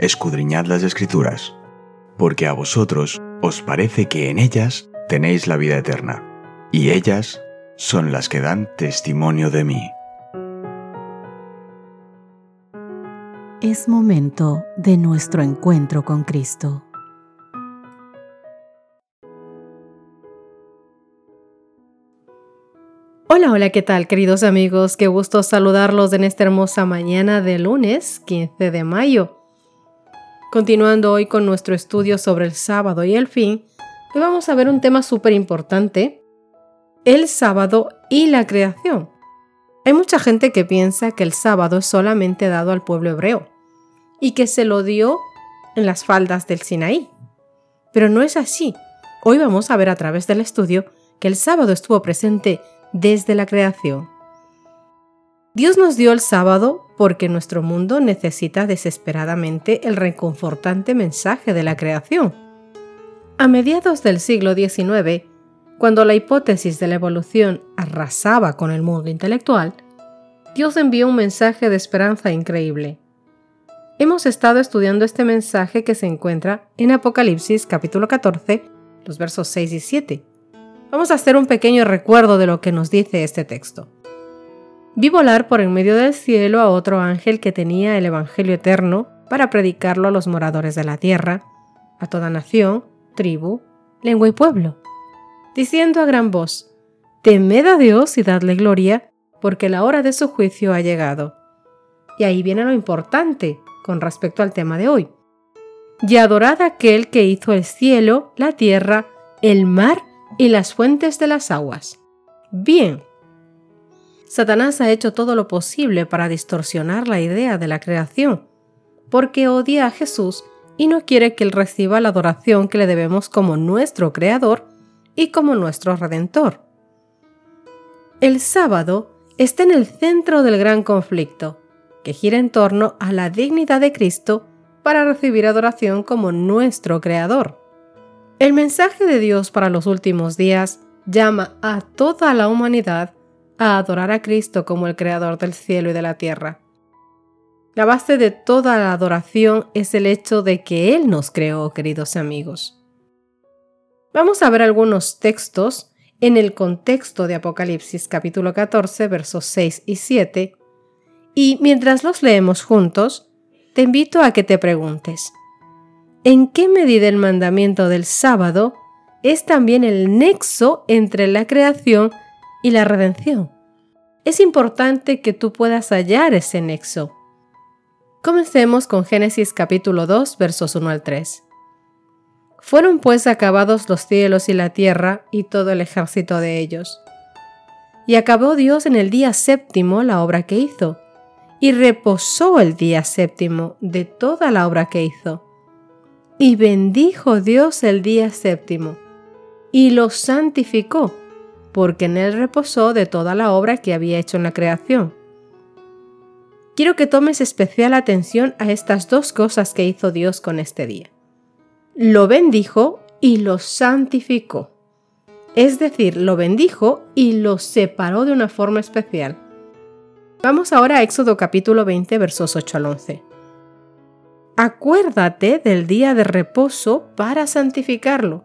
escudriñad las escrituras, porque a vosotros os parece que en ellas tenéis la vida eterna, y ellas son las que dan testimonio de mí. Es momento de nuestro encuentro con Cristo. Hola, hola, ¿qué tal queridos amigos? Qué gusto saludarlos en esta hermosa mañana de lunes 15 de mayo. Continuando hoy con nuestro estudio sobre el sábado y el fin, hoy vamos a ver un tema súper importante, el sábado y la creación. Hay mucha gente que piensa que el sábado es solamente dado al pueblo hebreo y que se lo dio en las faldas del Sinaí. Pero no es así. Hoy vamos a ver a través del estudio que el sábado estuvo presente desde la creación. Dios nos dio el sábado porque nuestro mundo necesita desesperadamente el reconfortante mensaje de la creación. A mediados del siglo XIX, cuando la hipótesis de la evolución arrasaba con el mundo intelectual, Dios envió un mensaje de esperanza increíble. Hemos estado estudiando este mensaje que se encuentra en Apocalipsis capítulo 14, los versos 6 y 7. Vamos a hacer un pequeño recuerdo de lo que nos dice este texto. Vi volar por en medio del cielo a otro ángel que tenía el Evangelio eterno para predicarlo a los moradores de la tierra, a toda nación, tribu, lengua y pueblo, diciendo a gran voz, Temed a Dios y dadle gloria, porque la hora de su juicio ha llegado. Y ahí viene lo importante con respecto al tema de hoy. Y adorad a aquel que hizo el cielo, la tierra, el mar y las fuentes de las aguas. Bien. Satanás ha hecho todo lo posible para distorsionar la idea de la creación, porque odia a Jesús y no quiere que él reciba la adoración que le debemos como nuestro Creador y como nuestro Redentor. El sábado está en el centro del gran conflicto, que gira en torno a la dignidad de Cristo para recibir adoración como nuestro Creador. El mensaje de Dios para los últimos días llama a toda la humanidad a adorar a Cristo como el Creador del cielo y de la tierra. La base de toda la adoración es el hecho de que Él nos creó, queridos amigos. Vamos a ver algunos textos en el contexto de Apocalipsis capítulo 14 versos 6 y 7 y mientras los leemos juntos, te invito a que te preguntes, en qué medida el mandamiento del sábado es también el nexo entre la creación y la redención. Es importante que tú puedas hallar ese nexo. Comencemos con Génesis capítulo 2 versos 1 al 3. Fueron pues acabados los cielos y la tierra y todo el ejército de ellos. Y acabó Dios en el día séptimo la obra que hizo, y reposó el día séptimo de toda la obra que hizo y bendijo Dios el día séptimo, y lo santificó, porque en él reposó de toda la obra que había hecho en la creación. Quiero que tomes especial atención a estas dos cosas que hizo Dios con este día. Lo bendijo y lo santificó. Es decir, lo bendijo y lo separó de una forma especial. Vamos ahora a Éxodo capítulo 20 versos 8 al 11. Acuérdate del día de reposo para santificarlo.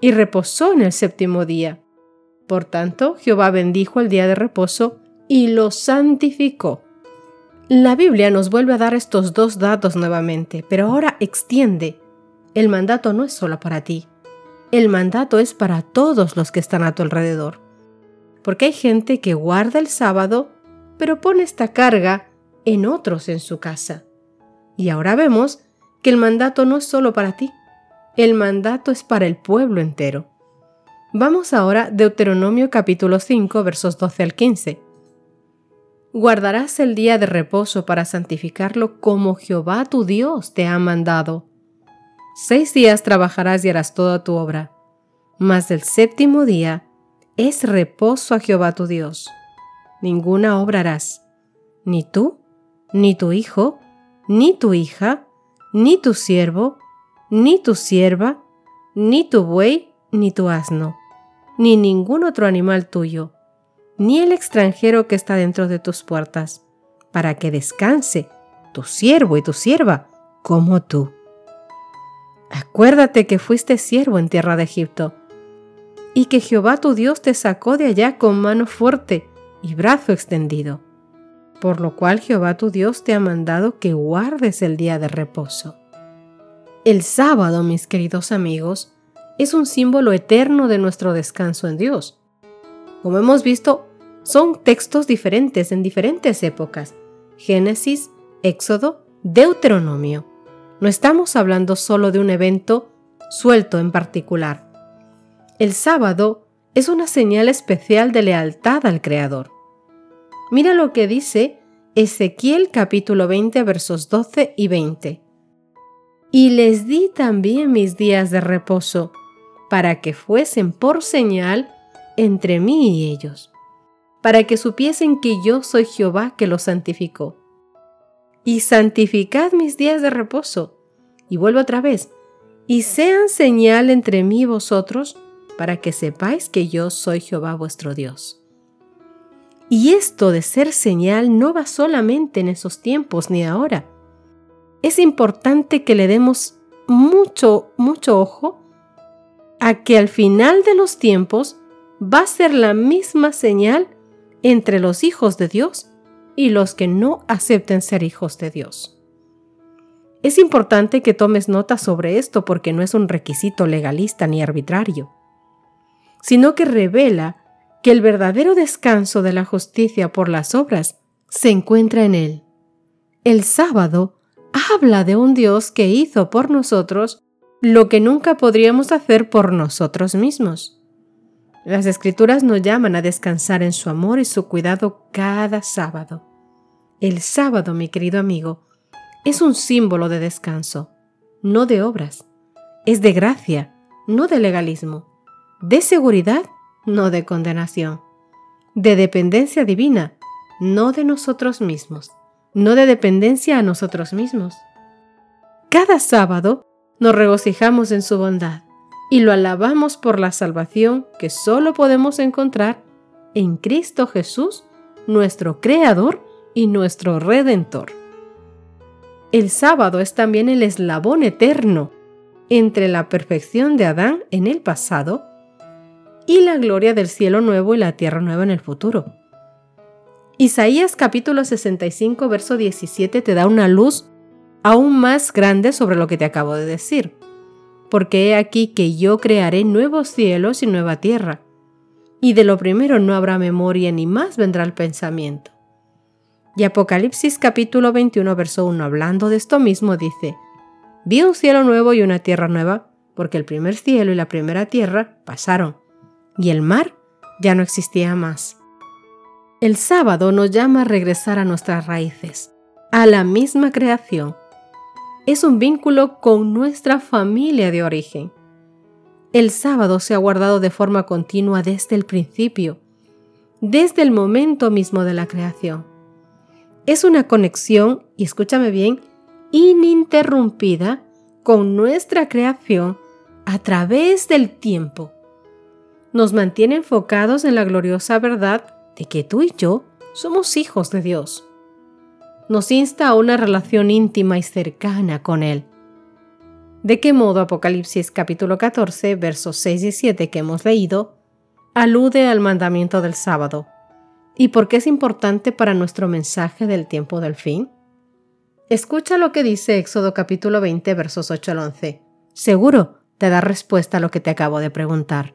y reposó en el séptimo día. Por tanto, Jehová bendijo el día de reposo y lo santificó. La Biblia nos vuelve a dar estos dos datos nuevamente, pero ahora extiende. El mandato no es solo para ti, el mandato es para todos los que están a tu alrededor. Porque hay gente que guarda el sábado, pero pone esta carga en otros en su casa. Y ahora vemos que el mandato no es solo para ti, el mandato es para el pueblo entero. Vamos ahora Deuteronomio capítulo 5 versos 12 al 15. guardarás el día de reposo para santificarlo como Jehová tu Dios te ha mandado. Seis días trabajarás y harás toda tu obra, mas el séptimo día es reposo a Jehová tu Dios. Ninguna obra harás, ni tú, ni tu hijo, ni tu hija, ni tu siervo, ni tu sierva, ni tu buey, ni tu asno, ni ningún otro animal tuyo, ni el extranjero que está dentro de tus puertas, para que descanse tu siervo y tu sierva como tú. Acuérdate que fuiste siervo en tierra de Egipto, y que Jehová tu Dios te sacó de allá con mano fuerte y brazo extendido, por lo cual Jehová tu Dios te ha mandado que guardes el día de reposo. El sábado, mis queridos amigos, es un símbolo eterno de nuestro descanso en Dios. Como hemos visto, son textos diferentes en diferentes épocas. Génesis, Éxodo, Deuteronomio. No estamos hablando solo de un evento suelto en particular. El sábado es una señal especial de lealtad al Creador. Mira lo que dice Ezequiel capítulo 20 versos 12 y 20. Y les di también mis días de reposo, para que fuesen por señal entre mí y ellos, para que supiesen que yo soy Jehová que los santificó. Y santificad mis días de reposo. Y vuelvo otra vez, y sean señal entre mí y vosotros, para que sepáis que yo soy Jehová vuestro Dios. Y esto de ser señal no va solamente en esos tiempos ni ahora. Es importante que le demos mucho, mucho ojo a que al final de los tiempos va a ser la misma señal entre los hijos de Dios y los que no acepten ser hijos de Dios. Es importante que tomes nota sobre esto porque no es un requisito legalista ni arbitrario, sino que revela que el verdadero descanso de la justicia por las obras se encuentra en él. El sábado habla de un Dios que hizo por nosotros lo que nunca podríamos hacer por nosotros mismos. Las escrituras nos llaman a descansar en su amor y su cuidado cada sábado. El sábado, mi querido amigo, es un símbolo de descanso, no de obras. Es de gracia, no de legalismo. De seguridad, no de condenación. De dependencia divina, no de nosotros mismos. No de dependencia a nosotros mismos. Cada sábado nos regocijamos en su bondad y lo alabamos por la salvación que solo podemos encontrar en Cristo Jesús, nuestro Creador y nuestro Redentor. El sábado es también el eslabón eterno entre la perfección de Adán en el pasado y la gloria del cielo nuevo y la tierra nueva en el futuro. Isaías capítulo 65, verso 17 te da una luz aún más grande sobre lo que te acabo de decir. Porque he aquí que yo crearé nuevos cielos y nueva tierra, y de lo primero no habrá memoria ni más vendrá el pensamiento. Y Apocalipsis capítulo 21 verso 1 hablando de esto mismo dice, Vi un cielo nuevo y una tierra nueva, porque el primer cielo y la primera tierra pasaron, y el mar ya no existía más. El sábado nos llama a regresar a nuestras raíces, a la misma creación, es un vínculo con nuestra familia de origen. El sábado se ha guardado de forma continua desde el principio, desde el momento mismo de la creación. Es una conexión, y escúchame bien, ininterrumpida con nuestra creación a través del tiempo. Nos mantiene enfocados en la gloriosa verdad de que tú y yo somos hijos de Dios nos insta a una relación íntima y cercana con Él. ¿De qué modo Apocalipsis capítulo 14, versos 6 y 7 que hemos leído, alude al mandamiento del sábado? ¿Y por qué es importante para nuestro mensaje del tiempo del fin? Escucha lo que dice Éxodo capítulo 20, versos 8 al 11. Seguro te da respuesta a lo que te acabo de preguntar.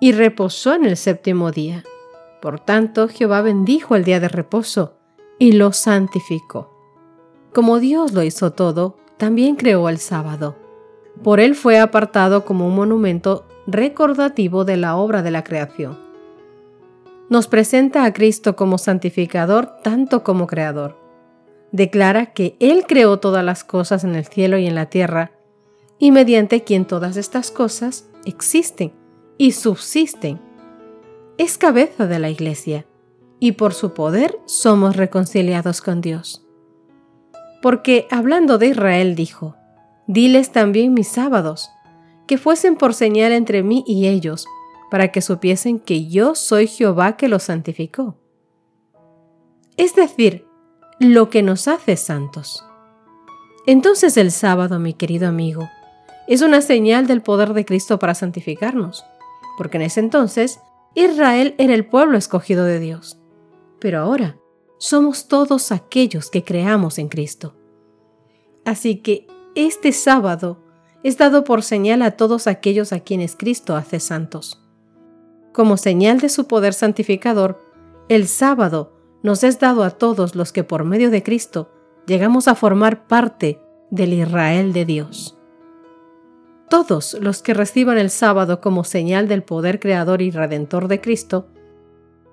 y reposó en el séptimo día. Por tanto, Jehová bendijo el día de reposo y lo santificó. Como Dios lo hizo todo, también creó el sábado. Por él fue apartado como un monumento recordativo de la obra de la creación. Nos presenta a Cristo como santificador tanto como creador. Declara que Él creó todas las cosas en el cielo y en la tierra, y mediante quien todas estas cosas existen y subsisten. Es cabeza de la Iglesia, y por su poder somos reconciliados con Dios. Porque hablando de Israel dijo, Diles también mis sábados, que fuesen por señal entre mí y ellos, para que supiesen que yo soy Jehová que los santificó. Es decir, lo que nos hace santos. Entonces el sábado, mi querido amigo, es una señal del poder de Cristo para santificarnos, porque en ese entonces Israel era el pueblo escogido de Dios, pero ahora somos todos aquellos que creamos en Cristo. Así que este sábado es dado por señal a todos aquellos a quienes Cristo hace santos. Como señal de su poder santificador, el sábado nos es dado a todos los que por medio de Cristo llegamos a formar parte del Israel de Dios. Todos los que reciban el sábado como señal del poder creador y redentor de Cristo,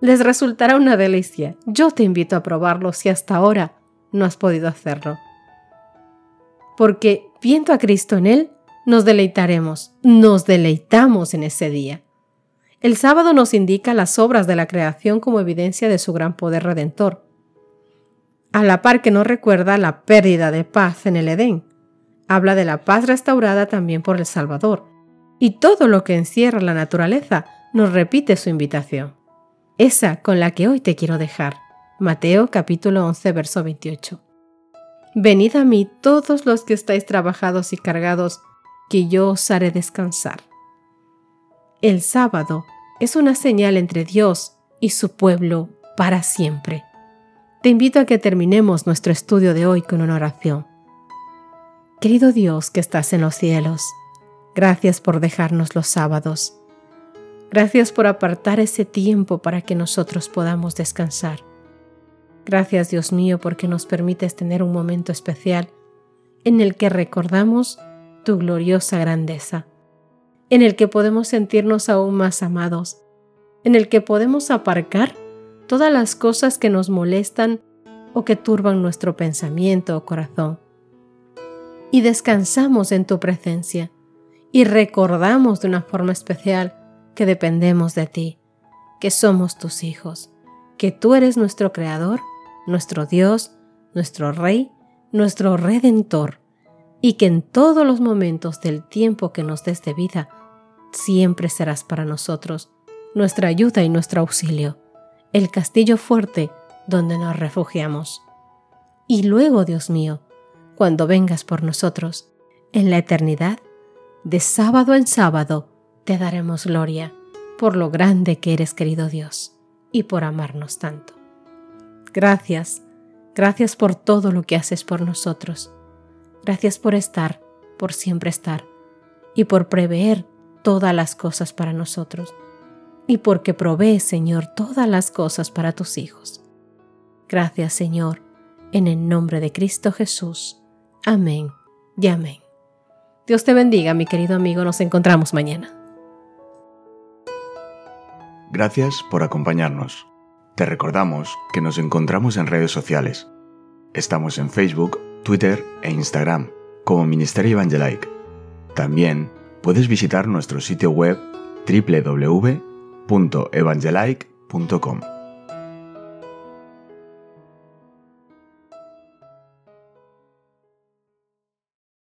les resultará una delicia. Yo te invito a probarlo si hasta ahora no has podido hacerlo porque viendo a Cristo en él, nos deleitaremos, nos deleitamos en ese día. El sábado nos indica las obras de la creación como evidencia de su gran poder redentor, a la par que nos recuerda la pérdida de paz en el Edén. Habla de la paz restaurada también por el Salvador, y todo lo que encierra la naturaleza nos repite su invitación, esa con la que hoy te quiero dejar. Mateo capítulo 11, verso 28. Venid a mí todos los que estáis trabajados y cargados, que yo os haré descansar. El sábado es una señal entre Dios y su pueblo para siempre. Te invito a que terminemos nuestro estudio de hoy con una oración. Querido Dios que estás en los cielos, gracias por dejarnos los sábados. Gracias por apartar ese tiempo para que nosotros podamos descansar. Gracias Dios mío porque nos permites tener un momento especial en el que recordamos tu gloriosa grandeza, en el que podemos sentirnos aún más amados, en el que podemos aparcar todas las cosas que nos molestan o que turban nuestro pensamiento o corazón. Y descansamos en tu presencia y recordamos de una forma especial que dependemos de ti, que somos tus hijos, que tú eres nuestro Creador nuestro Dios, nuestro Rey, nuestro Redentor, y que en todos los momentos del tiempo que nos des de vida, siempre serás para nosotros nuestra ayuda y nuestro auxilio, el castillo fuerte donde nos refugiamos. Y luego, Dios mío, cuando vengas por nosotros, en la eternidad, de sábado en sábado, te daremos gloria por lo grande que eres, querido Dios, y por amarnos tanto. Gracias, gracias por todo lo que haces por nosotros. Gracias por estar, por siempre estar, y por prever todas las cosas para nosotros, y porque provees, Señor, todas las cosas para tus hijos. Gracias, Señor, en el nombre de Cristo Jesús. Amén y amén. Dios te bendiga, mi querido amigo. Nos encontramos mañana. Gracias por acompañarnos. Te recordamos que nos encontramos en redes sociales. Estamos en Facebook, Twitter e Instagram como Ministerio Evangelike. También puedes visitar nuestro sitio web www.evangelike.com.